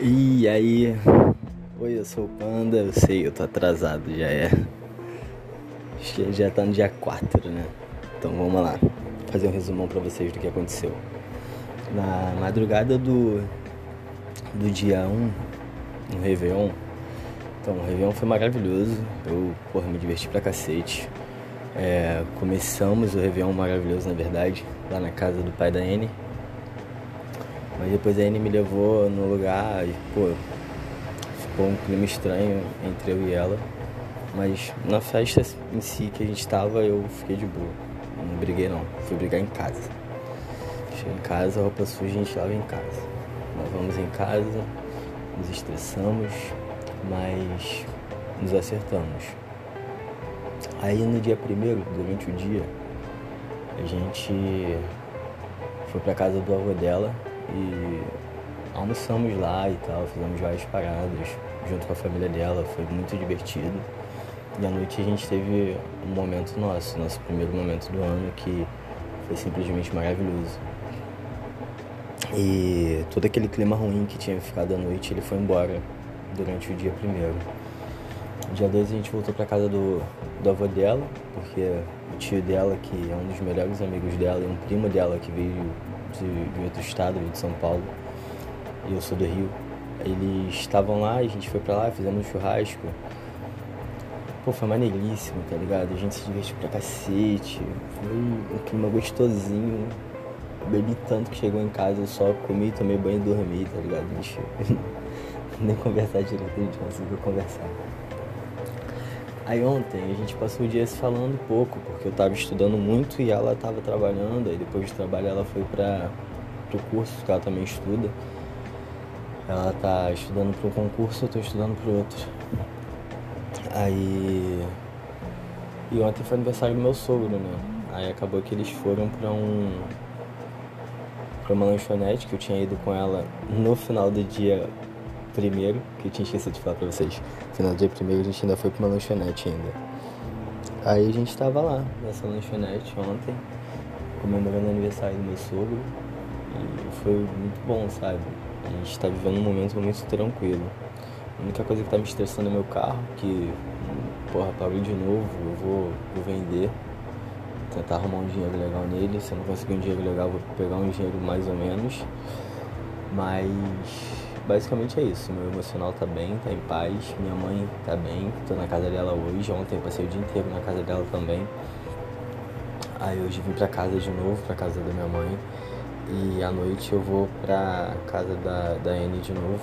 E aí? Oi, eu sou o Panda, eu sei, eu tô atrasado, já é. Acho que já tá no dia 4, né? Então vamos lá, fazer um resumão pra vocês do que aconteceu. Na madrugada do, do dia 1, no Réveillon, então o Réveillon foi maravilhoso, eu, porra, me diverti pra cacete. É, começamos o Réveillon maravilhoso, na verdade, lá na casa do pai da Anne mas depois a Anne me levou no lugar e, pô, ficou um clima estranho entre eu e ela. Mas na festa em si que a gente tava, eu fiquei de boa. Não briguei não, fui brigar em casa. Cheguei em casa, roupa suja a gente lava em casa. Nós vamos em casa, nos estressamos, mas nos acertamos. Aí no dia primeiro, durante o dia, a gente foi pra casa do avô dela e almoçamos lá e tal, fizemos várias paradas junto com a família dela, foi muito divertido. E à noite a gente teve um momento nosso, nosso primeiro momento do ano, que foi simplesmente maravilhoso. E todo aquele clima ruim que tinha ficado à noite, ele foi embora durante o dia primeiro. Dia 2 a gente voltou para casa do, do avô dela, porque o tio dela, que é um dos melhores amigos dela, e um primo dela que veio de, outro estado, de São Paulo, e eu sou do Rio. Eles estavam lá, a gente foi pra lá, fizemos um churrasco. Pô, foi maneiríssimo, tá ligado? A gente se divertiu pra cacete, foi um clima gostosinho. Bebi tanto que chegou em casa, eu só comi, tomei banho e dormi, tá ligado? A gente nem conversar direito, a gente conseguiu conversar. Aí ontem a gente passou o dia se falando pouco, porque eu tava estudando muito e ela tava trabalhando, aí depois de trabalho ela foi para pro curso que ela também estuda. Ela tá estudando para um concurso, eu tô estudando para outro. Aí e ontem foi aniversário do meu sogro, né? Aí acabou que eles foram para um para uma lanchonete que eu tinha ido com ela no final do dia primeiro, que tinha esquecido de falar pra vocês. Final do dia primeiro a gente ainda foi pra uma lanchonete ainda. Aí a gente tava lá, nessa lanchonete ontem, comemorando o aniversário do meu sogro. E foi muito bom, sabe? A gente tá vivendo um momento muito tranquilo. A única coisa que tá me estressando é meu carro, que, porra, parou de novo, eu vou, vou vender. Tentar arrumar um dinheiro legal nele. Se eu não conseguir um dinheiro legal, vou pegar um dinheiro mais ou menos. Mas basicamente é isso. Meu emocional tá bem, tá em paz. Minha mãe tá bem, tô na casa dela hoje. Ontem passei o dia inteiro na casa dela também. Aí hoje vim pra casa de novo, pra casa da minha mãe. E à noite eu vou pra casa da, da Anne de novo.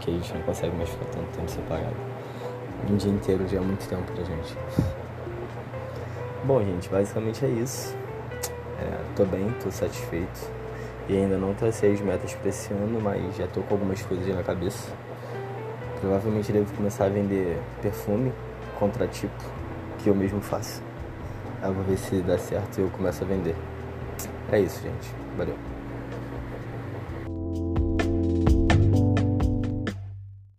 Que a gente não consegue mais ficar tanto tempo separado. Um dia inteiro já é muito tempo pra gente. Bom, gente, basicamente é isso. É, tô bem, tô satisfeito. E ainda não tracei as metas para esse ano, mas já tô com algumas coisas na cabeça. Provavelmente devo começar a vender perfume, contratipo, que eu mesmo faço. Eu vou ver se dá certo e eu começo a vender. É isso, gente. Valeu.